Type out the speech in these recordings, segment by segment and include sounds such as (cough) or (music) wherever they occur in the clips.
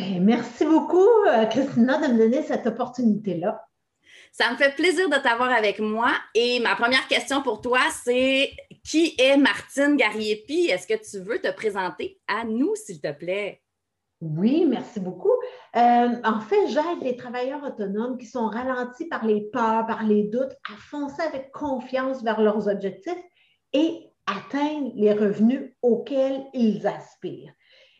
Ben, merci beaucoup, euh, Christina, de me donner cette opportunité-là. Ça me fait plaisir de t'avoir avec moi. Et ma première question pour toi, c'est qui est Martine Gariepi? Est-ce que tu veux te présenter à nous, s'il te plaît? Oui, merci beaucoup. Euh, en fait, j'aide les travailleurs autonomes qui sont ralentis par les peurs, par les doutes, à foncer avec confiance vers leurs objectifs et atteindre les revenus auxquels ils aspirent.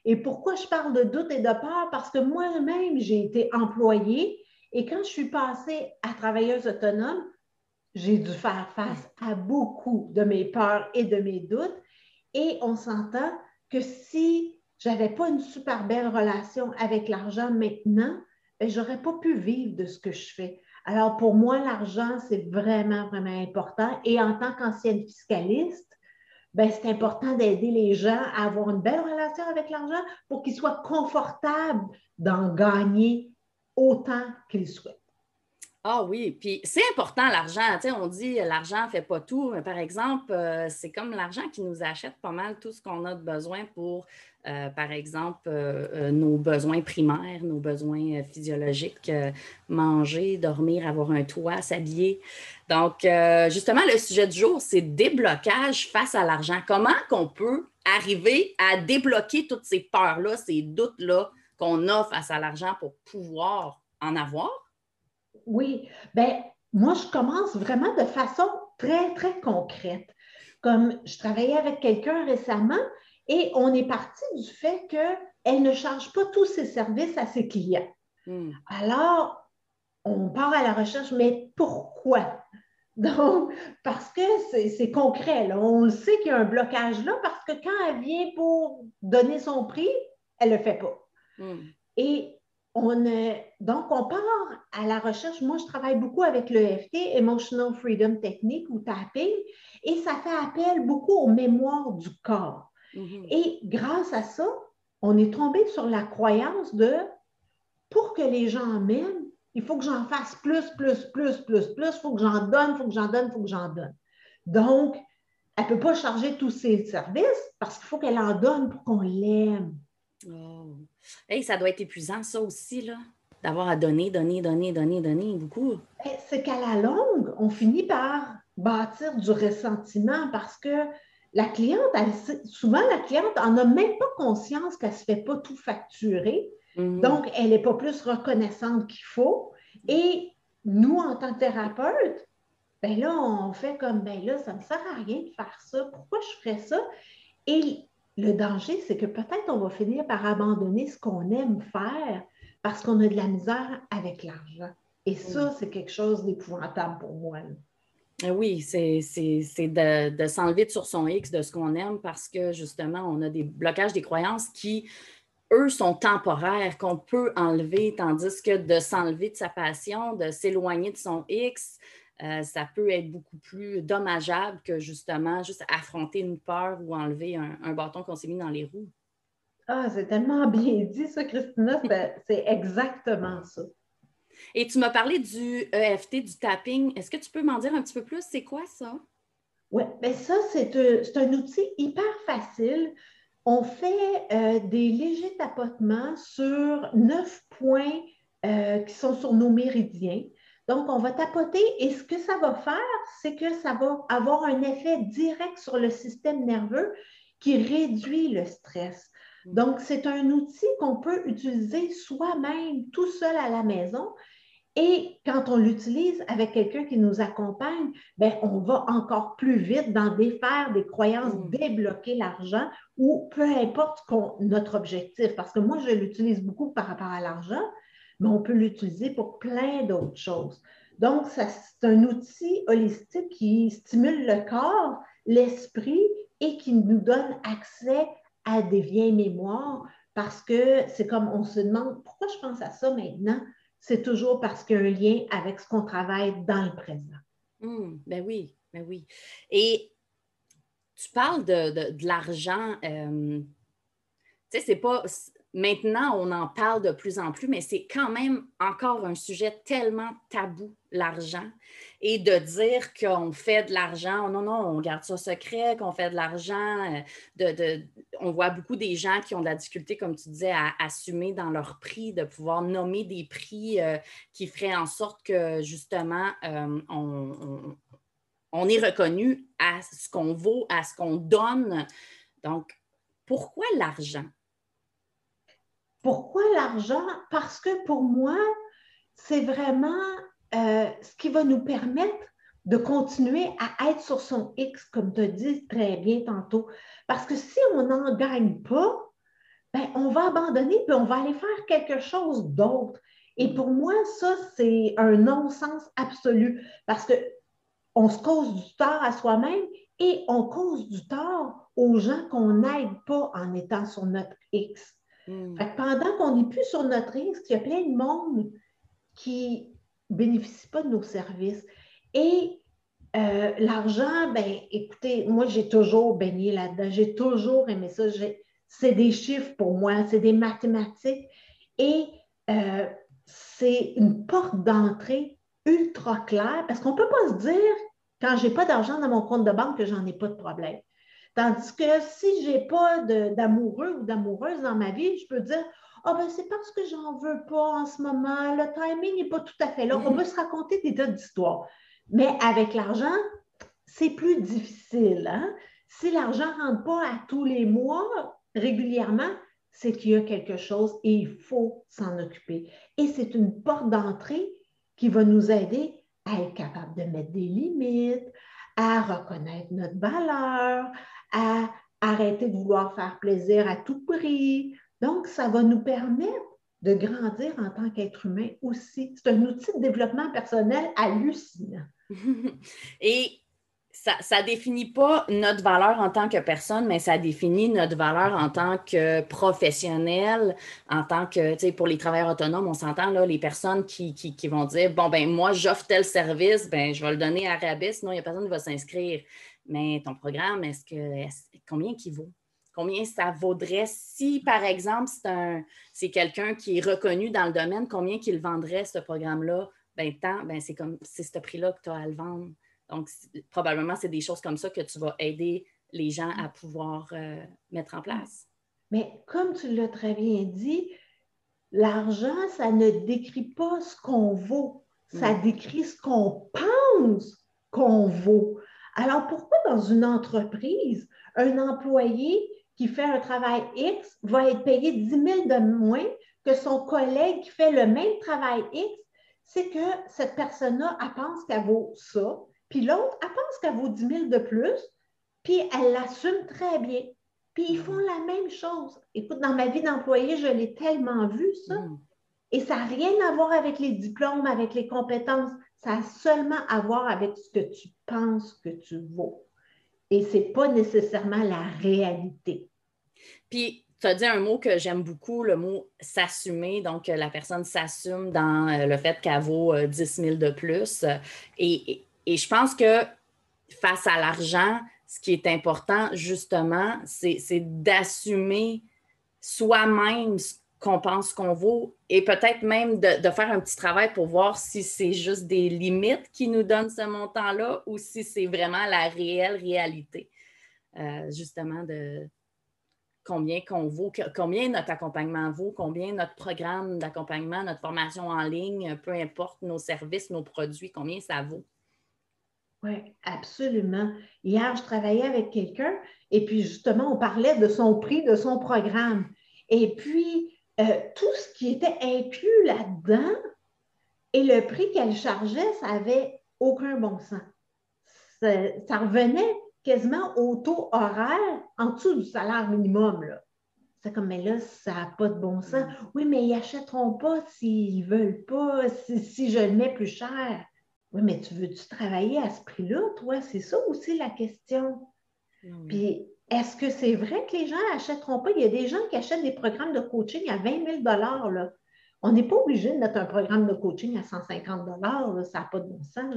Et pourquoi je parle de doute et de peur? Parce que moi-même, j'ai été employée et quand je suis passée à travailleuse autonome, j'ai dû faire face à beaucoup de mes peurs et de mes doutes. Et on s'entend que si je n'avais pas une super belle relation avec l'argent maintenant, ben, je n'aurais pas pu vivre de ce que je fais. Alors, pour moi, l'argent, c'est vraiment, vraiment important. Et en tant qu'ancienne fiscaliste, ben, c'est important d'aider les gens à avoir une belle relation avec l'argent pour qu'ils soient confortables d'en gagner autant qu'ils souhaitent. Ah oui, puis c'est important l'argent. Tu on dit l'argent ne fait pas tout, mais par exemple, euh, c'est comme l'argent qui nous achète pas mal tout ce qu'on a de besoin pour, euh, par exemple, euh, nos besoins primaires, nos besoins physiologiques, manger, dormir, avoir un toit, s'habiller. Donc, justement, le sujet du jour, c'est déblocage face à l'argent. Comment qu'on peut arriver à débloquer toutes ces peurs-là, ces doutes-là qu'on a face à l'argent pour pouvoir en avoir? Oui, ben moi, je commence vraiment de façon très, très concrète. Comme je travaillais avec quelqu'un récemment et on est parti du fait qu'elle ne charge pas tous ses services à ses clients. Hmm. Alors, on part à la recherche, mais pourquoi? (laughs) Donc, parce que c'est concret. On le sait qu'il y a un blocage là parce que quand elle vient pour donner son prix, elle ne le fait pas. Hmm. Et on donc, on part à la recherche. Moi, je travaille beaucoup avec l'EFT, Emotional Freedom Technique ou tapping, et ça fait appel beaucoup aux mémoires du corps. Mm-hmm. Et grâce à ça, on est tombé sur la croyance de pour que les gens m'aiment, il faut que j'en fasse plus, plus, plus, plus, plus, il faut que j'en donne, il faut que j'en donne, il faut que j'en donne. Donc, elle ne peut pas charger tous ses services parce qu'il faut qu'elle en donne pour qu'on l'aime. Oh. Hey, ça doit être épuisant, ça aussi, là, d'avoir à donner, donner, donner, donner, donner beaucoup. C'est qu'à la longue, on finit par bâtir du ressentiment parce que la cliente, souvent, la cliente n'en a même pas conscience qu'elle ne se fait pas tout facturer. Mhm. Donc, elle n'est pas plus reconnaissante qu'il faut. Et nous, en tant que thérapeute, ben là, on fait comme, ben là, ça ne me sert à rien de faire ça. Pourquoi je ferais ça? Et le danger, c'est que peut-être on va finir par abandonner ce qu'on aime faire parce qu'on a de la misère avec l'argent. Et ça, c'est quelque chose d'épouvantable pour moi. Eh oui, c'est de, de s'enlever sur son X de ce qu'on aime parce que justement, on a des blocages, des croyances qui, eux, sont temporaires, qu'on peut enlever, tandis que de s'enlever de sa passion, de s'éloigner de son X, euh, ça peut être beaucoup plus dommageable que justement juste affronter une peur ou enlever un, bâton qu'on s'est mis dans les roues. Ah, c'est tellement bien dit, ça, Christina. c'est exactement ça. Et tu m'as parlé du EFT, du tapping. Est-ce que tu peux m'en dire un petit peu plus? C'est quoi ça? Oui, bien ça, c'est un, outil hyper facile. On fait euh, des légers tapotements sur neuf points euh, qui sont sur nos méridiens. Donc, on va tapoter et ce que ça va faire, c'est que ça va avoir un effet direct sur le système nerveux qui réduit le stress. Mm. Donc, c'est un outil qu'on peut utiliser soi-même tout seul à la maison. Et quand on l'utilise avec quelqu'un qui nous accompagne, ben, on va encore plus vite dans défaire des croyances, mm. débloquer l'argent ou peu importe notre objectif. Parce que moi, je l'utilise beaucoup par rapport à l'argent, mais on peut l'utiliser pour plein d'autres choses. Donc, c'est un outil holistique qui stimule le corps, l'esprit et qui nous donne accès à des vieilles mémoires parce que c'est comme on se demande pourquoi je pense à ça maintenant? C'est toujours parce qu'il y a un lien avec ce qu'on travaille dans le présent. Mmh, ben oui, ben oui. Et tu parles de, l'argent. Euh, tu sais, c'est pas maintenant, on en parle de plus en plus, mais c'est quand même encore un sujet tellement tabou, l'argent. Et de dire qu'on fait de l'argent, non, non, on garde ça secret, qu'on fait de l'argent. Euh, on voit beaucoup des gens qui ont de la difficulté, comme tu disais, à assumer dans leur prix, de pouvoir nommer des prix euh, qui feraient en sorte que, justement, euh, on est reconnu à ce qu'on vaut, à ce qu'on donne. Donc, pourquoi l'argent? Pourquoi l'argent? Parce que pour moi, c'est vraiment euh, ce qui va nous permettre de continuer à être sur son X, comme tu as dit très bien tantôt. Parce que si on n'en gagne pas, ben, on va abandonner puis on va aller faire quelque chose d'autre. Et pour moi, ça, c'est un non-sens absolu parce qu'on se cause du tort à soi-même et on cause du tort aux gens qu'on n'aide pas en étant sur notre X. Hmm. pendant qu'on n'est plus sur notre risque, il y a plein de monde qui ne bénéficie pas de nos services. Et euh, l'argent, ben, écoutez, moi, j'ai toujours baigné là-dedans. J'ai toujours aimé ça. C'est des chiffres pour moi, c'est des mathématiques. Et euh, c'est une porte d'entrée ultra claire parce qu'on ne peut pas se dire, quand je n'ai pas d'argent dans mon compte de banque, que j'en ai pas de problème. Tandis que si je n'ai pas d'amoureux ou d'amoureuse dans ma vie, je peux dire Ah, ben c'est parce que j'en veux pas en ce moment, le timing n'est pas tout à fait là. On peut se raconter des tas d'histoires. Mais avec l'argent, c'est plus difficile. Hein? Si l'argent ne rentre pas à tous les mois régulièrement, c'est qu'il y a quelque chose et il faut s'en occuper. Et c'est une porte d'entrée qui va nous aider à être capable de mettre des limites, à reconnaître notre valeur, à arrêter de vouloir faire plaisir à tout prix. Donc, ça va nous permettre de grandir en tant qu'être humain aussi. C'est un outil de développement personnel hallucinant. (laughs) Et ça ne définit pas notre valeur en tant que personne, mais ça définit notre valeur en tant que professionnel, en tant que, tu sais, pour les travailleurs autonomes, on s'entend, là, les personnes qui, qui, vont dire, bon, ben moi, j'offre tel service, ben je vais le donner à rabais, sinon il n'y a personne qui va s'inscrire. Mais ton programme, est-ce que combien qui vaut? Combien ça vaudrait si, par exemple, c'est quelqu'un qui est reconnu dans le domaine, combien qu'il vendrait ce programme-là? Ben, tant, ben, c'est comme c'est ce prix-là que tu as à le vendre. Donc, probablement, c'est des choses comme ça que tu vas aider les gens à pouvoir euh, mettre en place. Mais comme tu l'as très bien dit, l'argent, ça ne décrit pas ce qu'on vaut, ça décrit ce qu'on pense qu'on vaut. Alors, pourquoi dans une entreprise, un employé qui fait un travail X va être payé 10 000 de moins que son collègue qui fait le même travail X? C'est que cette personne-là, elle pense qu'elle vaut ça, puis l'autre, elle pense qu'elle vaut 10 000 de plus, puis elle l'assume très bien. Puis ils font la même chose. Écoute, dans ma vie d'employé, je l'ai tellement vu, ça. Mm. Et ça n'a rien à voir avec les diplômes, avec les compétences. Ça a seulement à voir avec ce que tu penses que tu vaux. Et ce n'est pas nécessairement la réalité. Puis, tu as dit un mot que j'aime beaucoup, le mot s'assumer. Donc, la personne s'assume dans euh, le fait qu'elle vaut 10 euh, 000 de plus. Et, et, je pense que face à l'argent, ce qui est important, justement, c'est d'assumer soi-même ce qu'on pense qu'on vaut et peut-être même de, faire un petit travail pour voir si c'est juste des limites qui nous donnent ce montant-là ou si c'est vraiment la réelle réalité, euh, justement, de combien qu'on vaut, combien notre accompagnement vaut, combien notre programme d'accompagnement, notre formation en ligne, peu importe nos services, nos produits, combien ça vaut. Oui, absolument. Hier, je travaillais avec quelqu'un et puis justement, on parlait de son prix, de son programme. Et puis, euh, tout ce qui était inclus là-dedans et le prix qu'elle chargeait, ça n'avait aucun bon sens. Ça, revenait quasiment au taux horaire en dessous du salaire minimum. C'est comme, mais là, ça n'a pas de bon sens. Mm. Oui, mais ils n'achèteront pas s'ils ne veulent pas, si, je le mets plus cher. Oui, mais tu veux-tu travailler à ce prix-là, toi? C'est ça aussi la question. Puis, est-ce que c'est vrai que les gens n'achèteront pas? Il y a des gens qui achètent des programmes de coaching à 20 000 là. On n'est pas obligé de mettre un programme de coaching à 150 ça n'a pas de bon sens.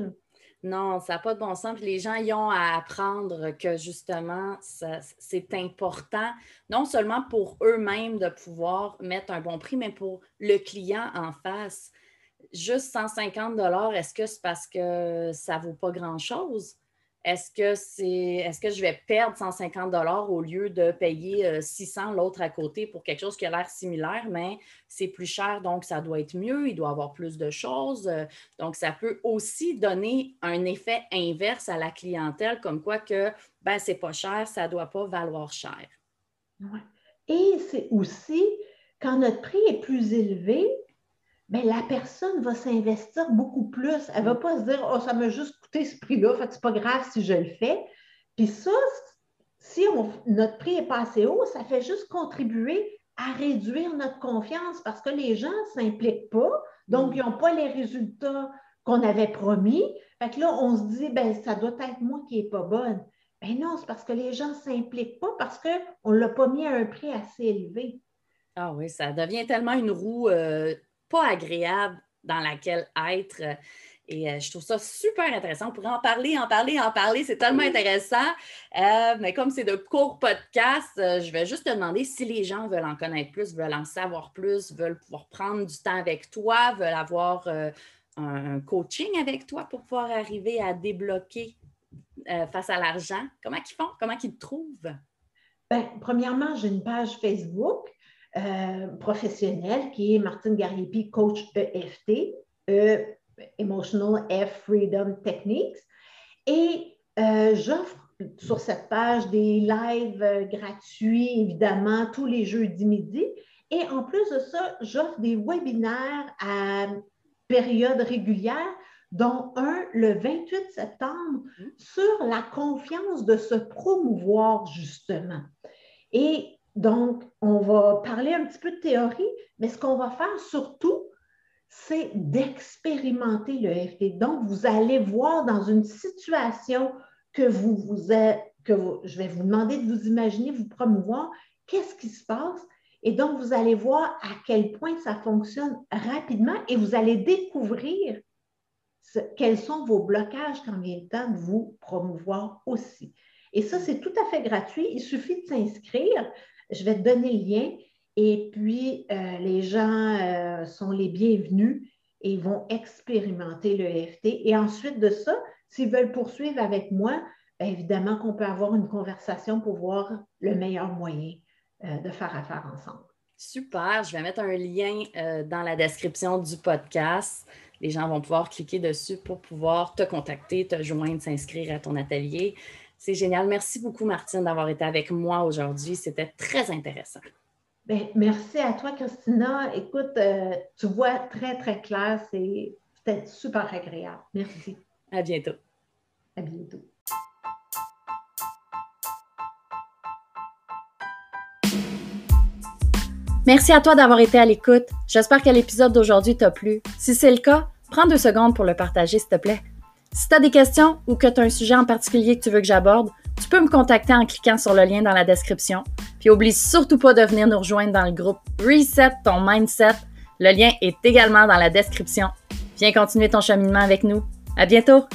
Non, ça n'a pas de bon sens. Les gens y ont à apprendre que justement, c'est important, non seulement pour eux-mêmes de pouvoir mettre un bon prix, mais pour le client en face. Juste 150 est-ce que c'est parce que ça ne vaut pas grand-chose? Est-ce que c'est est-ce que je vais perdre 150 dollars au lieu de payer 600 euh, l'autre à côté pour quelque chose qui a l'air similaire, mais c'est plus cher, donc ça doit être mieux, il doit avoir plus de choses. Euh, donc, ça peut aussi donner un effet inverse à la clientèle, comme quoi que ben, c'est pas cher, ça doit pas valoir cher. Et c'est aussi quand notre prix est plus élevé, ben, la personne va s'investir beaucoup plus. Elle ne va pas se dire Oh, ça m'a juste coûté ce prix-là, fait c'est pas grave si je le fais. Puis ça, si notre prix est pas assez haut, ça fait juste contribuer à réduire notre confiance parce que les gens ne s'impliquent pas, donc mm. ils n'ont pas les résultats qu'on avait promis. Fait que là, on se dit, ben ça doit être moi qui n'est pas bonne. Ben non, c'est parce que les gens ne s'impliquent pas parce qu'on ne l'a pas mis à un prix assez élevé. Ah oui, ça devient tellement une roue euh, pas agréable dans laquelle être. Et euh, je trouve ça super intéressant. On pourrait en parler, en parler, en parler. C'est tellement intéressant. Euh, mais comme c'est de courts podcasts, euh, je vais juste te demander si les gens veulent en connaître plus, veulent en savoir plus, veulent pouvoir prendre du temps avec toi, veulent avoir un coaching avec toi pour pouvoir arriver à débloquer face à l'argent. Comment ils font? Comment ils te trouvent? Bien, premièrement, j'ai une page Facebook. Euh, professionnel qui est Martine Gariepi, coach EFT, e, Emotional F Freedom Techniques. Et euh, j'offre sur cette page des lives euh, gratuits, évidemment, tous les jeudis midi. Et en plus de ça, j'offre des webinaires à période régulière, dont un le 28 septembre mmh. sur la confiance de se promouvoir, justement. Et donc, on va parler un petit peu de théorie, mais ce qu'on va faire surtout, c'est d'expérimenter le FT. Donc, vous allez voir dans une situation que vous, vous êtes, que je vais vous demander de vous imaginer, vous promouvoir, qu'est-ce qui se passe? Et donc, vous allez voir à quel point ça fonctionne rapidement et vous allez découvrir quels sont vos blocages quand vient le temps de vous promouvoir aussi. Et ça, c'est tout à fait gratuit. Il suffit de s'inscrire je vais te donner le lien et puis euh, les gens euh, sont les bienvenus et vont expérimenter le EFT. Et ensuite de ça, s'ils veulent poursuivre avec moi, ben, évidemment qu'on peut avoir une conversation pour voir le meilleur moyen euh, de faire affaire ensemble. Super, je vais mettre un lien dans la description du podcast. Les gens vont pouvoir cliquer dessus pour pouvoir te contacter, te joindre, s'inscrire à ton atelier. C'est génial. Merci beaucoup, Martine, d'avoir été avec moi aujourd'hui. C'était très intéressant. Bien, merci à toi, Christina. Écoute, euh, tu vois très, très clair. C'était super agréable. Merci. À bientôt. À bientôt. Merci à toi d'avoir été à l'écoute. J'espère que l'épisode d'aujourd'hui t'a plu. Si c'est le cas, prends deux secondes pour le partager, s'il te plaît. Si tu as des questions ou que tu as un sujet en particulier que tu veux que j'aborde, tu peux me contacter en cliquant sur le lien dans la description. Puis oublie surtout pas de venir nous rejoindre dans le groupe Reset ton mindset. Le lien est également dans la description. Viens continuer ton cheminement avec nous. À bientôt!